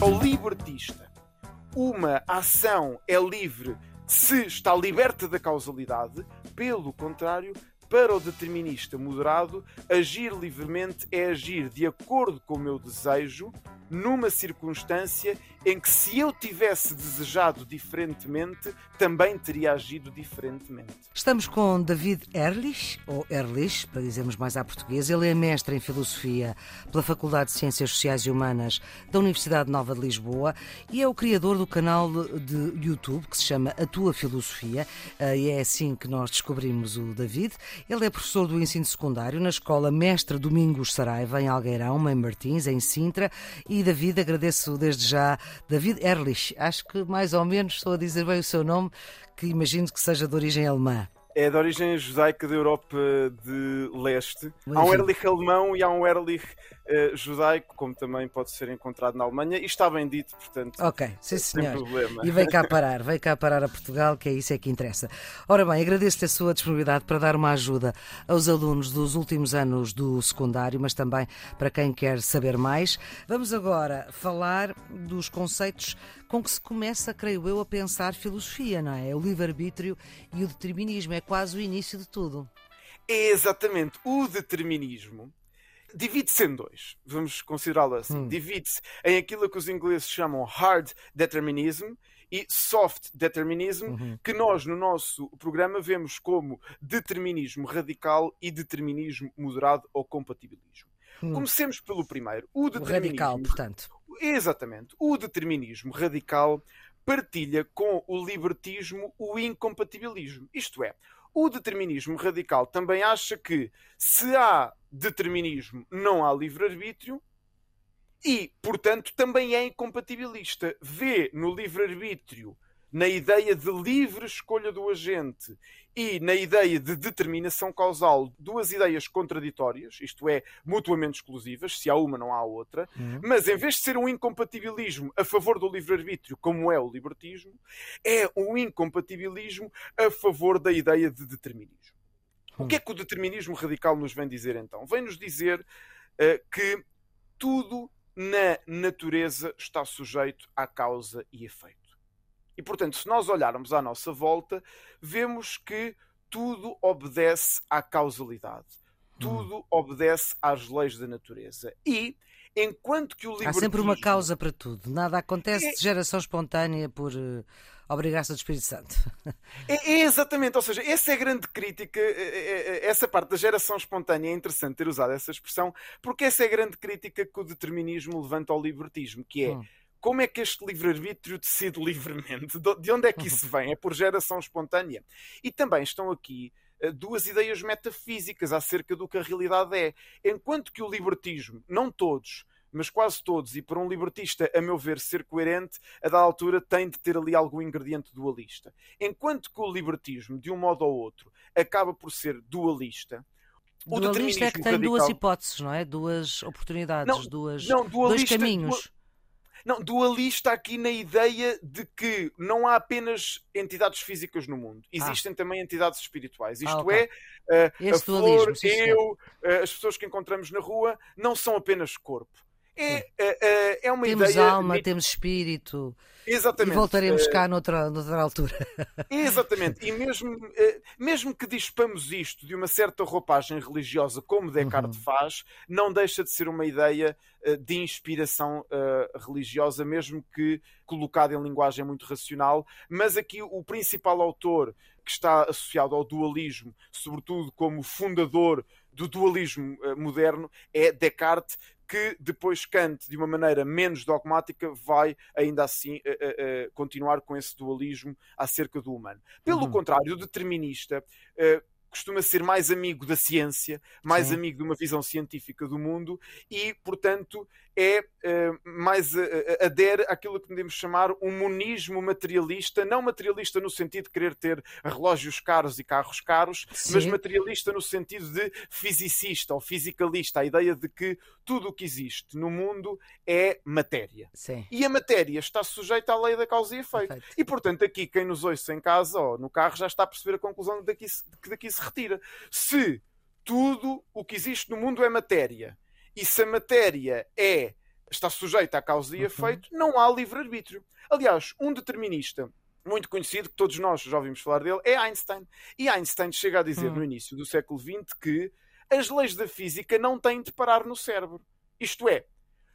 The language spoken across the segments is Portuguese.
Ao libertista, uma ação é livre se está liberta da causalidade, pelo contrário, para o determinista moderado, agir livremente é agir de acordo com o meu desejo, numa circunstância em que, se eu tivesse desejado diferentemente, também teria agido diferentemente. Estamos com David Erlich, ou Erlich, para dizermos mais à portuguesa. Ele é mestre em Filosofia pela Faculdade de Ciências Sociais e Humanas da Universidade Nova de Lisboa e é o criador do canal de YouTube que se chama A Tua Filosofia, eh, e é assim que nós descobrimos o David. Ele é professor do ensino secundário na Escola Mestre Domingos Saraiva, em Algueirão, Mãe Martins, em Sintra. E David, agradeço desde já David Erlich, acho que mais ou menos estou a dizer bem o seu nome, que imagino que seja de origem alemã. É de origem judaica da Europa de Leste. Há um Erlich alemão e há um Erlich uh, judaico, como também pode ser encontrado na Alemanha, e está bem dito, portanto. Ok, sim senhor. Problema. E veio cá parar, veio cá parar a Portugal, que é isso é que interessa. Ora bem, agradeço-te a sua disponibilidade para dar uma ajuda aos alunos dos últimos anos do secundário, mas também para quem quer saber mais. Vamos agora falar dos conceitos com que se começa, creio eu, a pensar filosofia, não é? O livre-arbítrio e o determinismo. É quase o início de tudo. É exatamente. O determinismo divide-se em dois. Vamos considerá-lo assim. Hum. Divide-se em aquilo que os ingleses chamam hard determinism e soft determinism, uhum. que nós no nosso programa vemos como determinismo radical e determinismo moderado ou compatibilismo. Hum. Comecemos pelo primeiro. O determinismo. O radical, portanto. Exatamente. O determinismo radical partilha com o libertismo o incompatibilismo. Isto é, o determinismo radical também acha que se há determinismo, não há livre-arbítrio e, portanto, também é incompatibilista. Vê no livre-arbítrio na ideia de livre escolha do agente e na ideia de determinação causal, duas ideias contraditórias, isto é, mutuamente exclusivas, se há uma não há outra, uhum. mas em vez de ser um incompatibilismo a favor do livre-arbítrio, como é o libertismo, é um incompatibilismo a favor da ideia de determinismo. Uhum. O que é que o determinismo radical nos vem dizer então? Vem-nos dizer uh, que tudo na natureza está sujeito à causa e efeito. E portanto, se nós olharmos à nossa volta, vemos que tudo obedece à causalidade. Tudo hum. obedece às leis da natureza. E enquanto que o libertismo... Há sempre uma causa para tudo. Nada acontece é... de geração espontânea por uh, obrigação do Espírito Santo. É, é, exatamente, ou seja, essa é a grande crítica, é, é, essa parte da geração espontânea é interessante ter usado essa expressão, porque essa é a grande crítica que o determinismo levanta ao libertismo, que é hum como é que este livre-arbítrio decide livremente? De onde é que isso vem? É por geração espontânea? E também estão aqui eh, duas ideias metafísicas acerca do que a realidade é. Enquanto que o libertismo, não todos, mas quase todos, e para um libertista, a meu ver, ser coerente, a da altura tem de ter ali algum ingrediente dualista. Enquanto que o libertismo, de um modo ou outro, acaba por ser dualista, o dualista é que tem radical... duas hipóteses, não é? Duas oportunidades, não, duas, não, dualista, dois caminhos. Não, dualista aqui na ideia de que não há apenas entidades físicas no mundo, ah. existem ah. também entidades espirituais. Isto ah, okay. é, uh, a flor, eu, uh, as pessoas que encontramos na rua não são apenas corpo. É, é, é uma temos ideia. Temos alma, temos espírito. Exatamente. E voltaremos cá noutra, noutra altura. Exatamente. E mesmo, eh, mesmo que dispamos isto de uma certa roupagem religiosa, como Descartes uhum. faz, não deixa de ser uma ideia eh, de inspiração religiosa, mesmo que colocada em linguagem muito racional. Mas aqui o principal autor que está associado ao dualismo, sobretudo como fundador do dualismo moderno, é Descartes, que depois Kant, de uma maneira menos dogmática, vai ainda assim uh, uh, continuar com esse dualismo acerca do humano. Pelo uhum. contrário, o determinista costuma ser mais amigo da ciência, mais Sim. amigo de uma visão científica do mundo e, portanto, é uh, mais uh, adere àquilo que podemos chamar um monismo materialista, não materialista no sentido de querer ter relógios caros e carros caros, Sim. mas materialista no sentido de fisicista ou fisicalista, a ideia de que tudo o que existe no mundo é matéria. Sim. E a matéria está sujeita à lei da causa e efeito. Perfeito. E, portanto, aqui quem nos ouça em casa ou no carro já está a perceber a conclusão se- que daqui se retira. Se tudo o que existe no mundo é matéria e se a matéria é está sujeita à causa e Uhum. efeito, não há livre-arbítrio. Aliás, um determinista muito conhecido, que todos nós já ouvimos falar dele, é Einstein. E Einstein chega a dizer Hum. no início do século XX que as leis da física não têm de parar no cérebro. Isto é,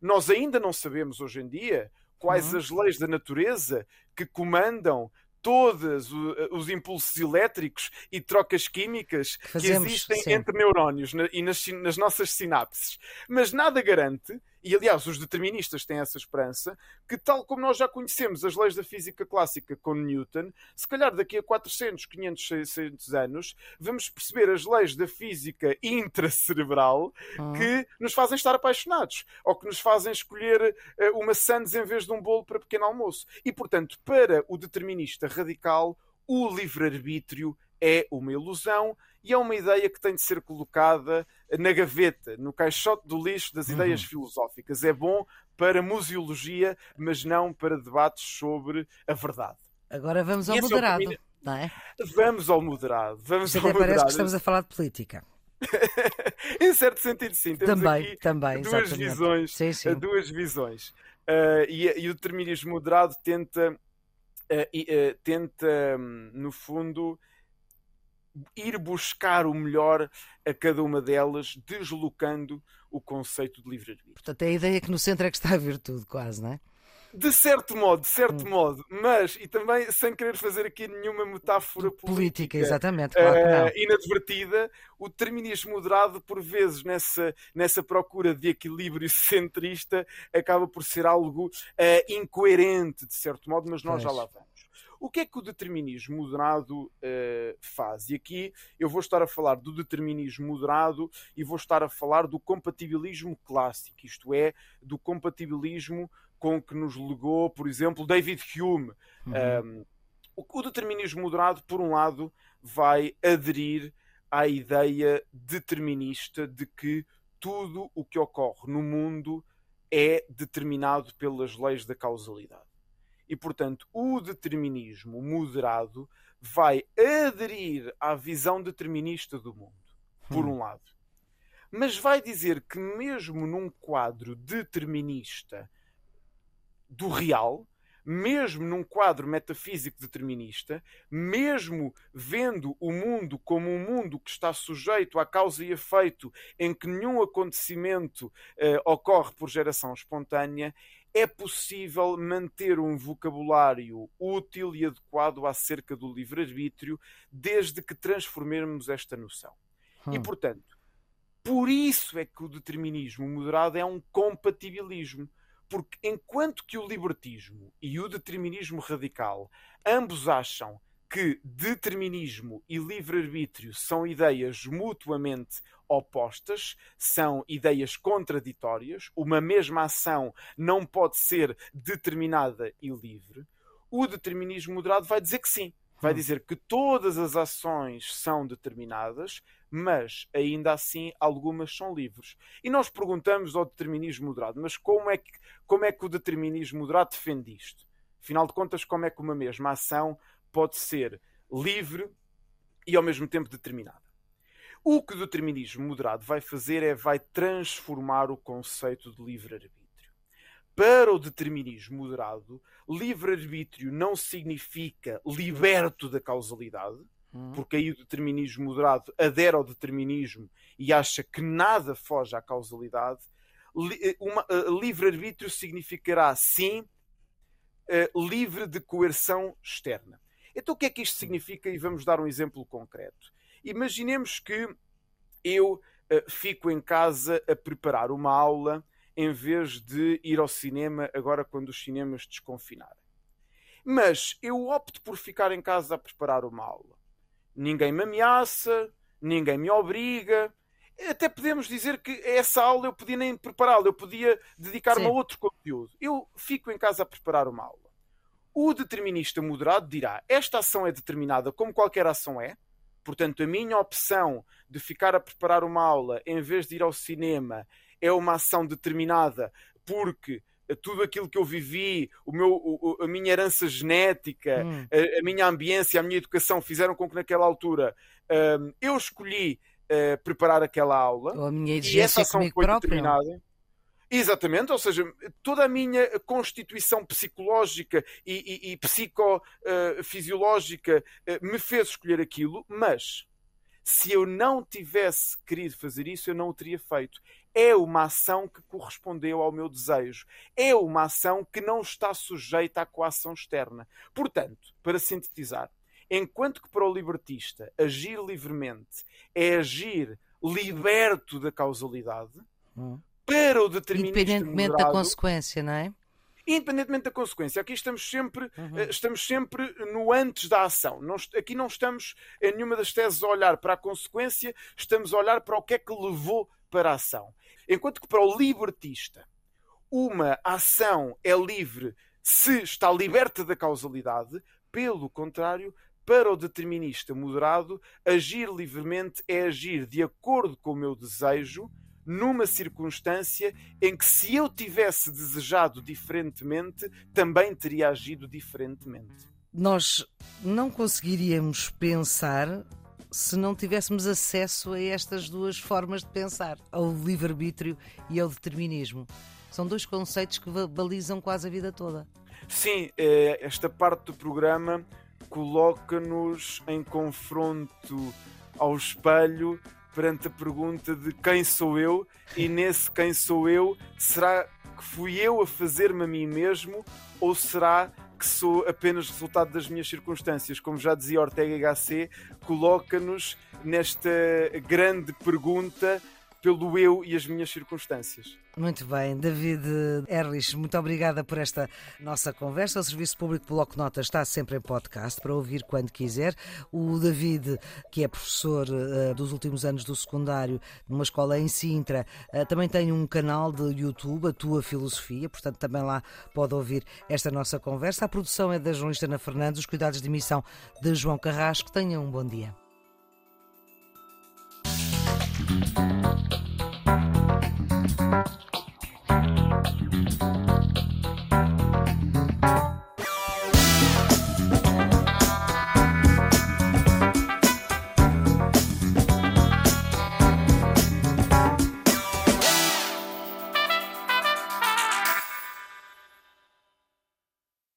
nós ainda não sabemos hoje em dia quais Uhum. as leis da natureza que comandam todos o- os impulsos elétricos e trocas químicas que, fazemos, existem sim. entre neurónios e nas, nas nossas sinapses. Mas nada garante, e aliás os deterministas têm essa esperança, que tal como nós já conhecemos as leis da física clássica com Newton, se calhar daqui a 400, 500, 600 anos, vamos perceber as leis da física intracerebral Hum. que nos fazem estar apaixonados ou que nos fazem escolher eh, uma sandes em vez de um bolo para pequeno almoço. E, portanto, para o determinista radical, o livre-arbítrio é uma ilusão e é uma ideia que tem de ser colocada na gaveta, no caixote do lixo das Uhum. ideias filosóficas. É bom para museologia, mas não para debates sobre a verdade. Agora vamos ao é moderado, não é? Vamos ao moderado. Vamos Isto ao até parece moderado. que estamos a falar de política. em certo sentido, sim. Temos Também, aqui também, duas exatamente. visões Sim, sim. a duas visões. Uh, e, e o determinismo moderado tenta, uh, uh, tenta hum, no fundo, ir buscar o melhor a cada uma delas, deslocando o conceito de livre-arbítrio. Portanto, é a ideia que no centro é que está a virtude, quase, não é? De certo modo, de certo Hum. modo, mas, e também sem querer fazer aqui nenhuma metáfora Política, política, exatamente, claro eh, inadvertida, o determinismo moderado, por vezes, nessa, nessa procura de equilíbrio centrista, acaba por ser algo eh, incoerente, de certo modo, mas nós já Pois. lá vamos. O que é que o determinismo moderado eh, faz? E aqui eu vou estar a falar do determinismo moderado e vou estar a falar do compatibilismo clássico, isto é, do compatibilismo com que nos legou, por exemplo, David Hume. Uhum. Um, o, o determinismo moderado, por um lado, vai aderir à ideia determinista de que tudo o que ocorre no mundo é determinado pelas leis da causalidade. E, portanto, o determinismo moderado vai aderir à visão determinista do mundo, por Hum. um lado. Mas vai dizer que, mesmo num quadro determinista do real, mesmo num quadro metafísico determinista, mesmo vendo o mundo como um mundo que está sujeito à causa e efeito, em que nenhum acontecimento eh, ocorre por geração espontânea, é possível manter um vocabulário útil e adequado acerca do livre-arbítrio, desde que transformemos esta noção. E, Hum. portanto, por isso é que o determinismo moderado é um compatibilismo. Porque enquanto que o libertismo e o determinismo radical ambos acham que determinismo e livre-arbítrio são ideias mutuamente opostas, são ideias contraditórias, uma mesma ação não pode ser determinada e livre, o determinismo moderado vai dizer que sim. Vai Hum. dizer que todas as ações são determinadas, mas ainda assim algumas são livres. E nós perguntamos ao determinismo moderado, mas como é que, como é que o determinismo moderado defende isto? Afinal de contas, como é que uma mesma ação pode ser livre e ao mesmo tempo determinada? O que o determinismo moderado vai fazer é vai transformar o conceito de livre-arbítrio. Para o determinismo moderado, livre-arbítrio não significa liberto da causalidade, Hum. porque aí o determinismo moderado adere ao determinismo e acha que nada foge à causalidade. Li- eh, eh, Livre-arbítrio significará, sim, eh, livre de coerção externa. Então, o que é que isto significa? E vamos dar um exemplo concreto. Imaginemos que eu eh, fico em casa a preparar uma aula em vez de ir ao cinema agora quando os cinemas desconfinarem. Mas eu opto por ficar em casa a preparar uma aula. Ninguém me ameaça, ninguém me obriga. Até podemos dizer que essa aula eu podia nem prepará-la, eu podia dedicar-me a outro conteúdo. Eu fico em casa a preparar uma aula. O determinista moderado dirá: esta ação é determinada como qualquer ação é, portanto, a minha opção de ficar a preparar uma aula em vez de ir ao cinema é uma ação determinada porque tudo aquilo que eu vivi, o meu, a minha herança genética, hum. a, a, minha ambiência, a minha educação fizeram com que naquela altura um, eu escolhi uh, preparar aquela aula. Ou a minha exigência comigo próprio. Determinada. Exatamente, ou seja, toda a minha constituição psicológica e, e, e psicofisiológica uh, uh, me fez escolher aquilo, mas se eu não tivesse querido fazer isso, eu não o teria feito. É uma ação que correspondeu ao meu desejo. É uma ação que não está sujeita à coação externa. Portanto, para sintetizar, enquanto que para o libertista agir livremente é agir liberto da causalidade, hum. Para o determinista Independentemente moderado, da consequência, não é? independentemente da consequência. Aqui estamos sempre, uhum. Eh, estamos sempre no antes da ação. Não, aqui não estamos em nenhuma das teses a olhar para a consequência, estamos a olhar para o que é que levou para a ação. Enquanto que para o libertista, uma ação é livre se está liberta da causalidade, pelo contrário, para o determinista moderado, agir livremente é agir de acordo com o meu desejo numa circunstância em que, se eu tivesse desejado diferentemente, também teria agido diferentemente. Nós não conseguiríamos pensar se não tivéssemos acesso a estas duas formas de pensar, ao livre-arbítrio e ao determinismo. São dois conceitos que balizam quase a vida toda. Sim, é, esta parte do programa coloca-nos em confronto ao espelho perante a pergunta de quem sou eu, e nesse quem sou eu, será que fui eu a fazer-me a mim mesmo, ou será que sou apenas resultado das minhas circunstâncias? Como já dizia Ortega HC, coloca-nos nesta grande pergunta pelo eu e as minhas circunstâncias. Muito bem, David Erlich, muito obrigada por esta nossa conversa. O Serviço Público Bloco Notas está sempre em podcast para ouvir quando quiser. O David, que é professor uh, dos últimos anos do secundário numa escola em Sintra, uh, também tem um canal de YouTube, A Tua Filosofia, portanto também lá pode ouvir esta nossa conversa. A produção é da jornalista Ana Fernandes, os cuidados de emissão de João Carrasco. Tenha um bom dia.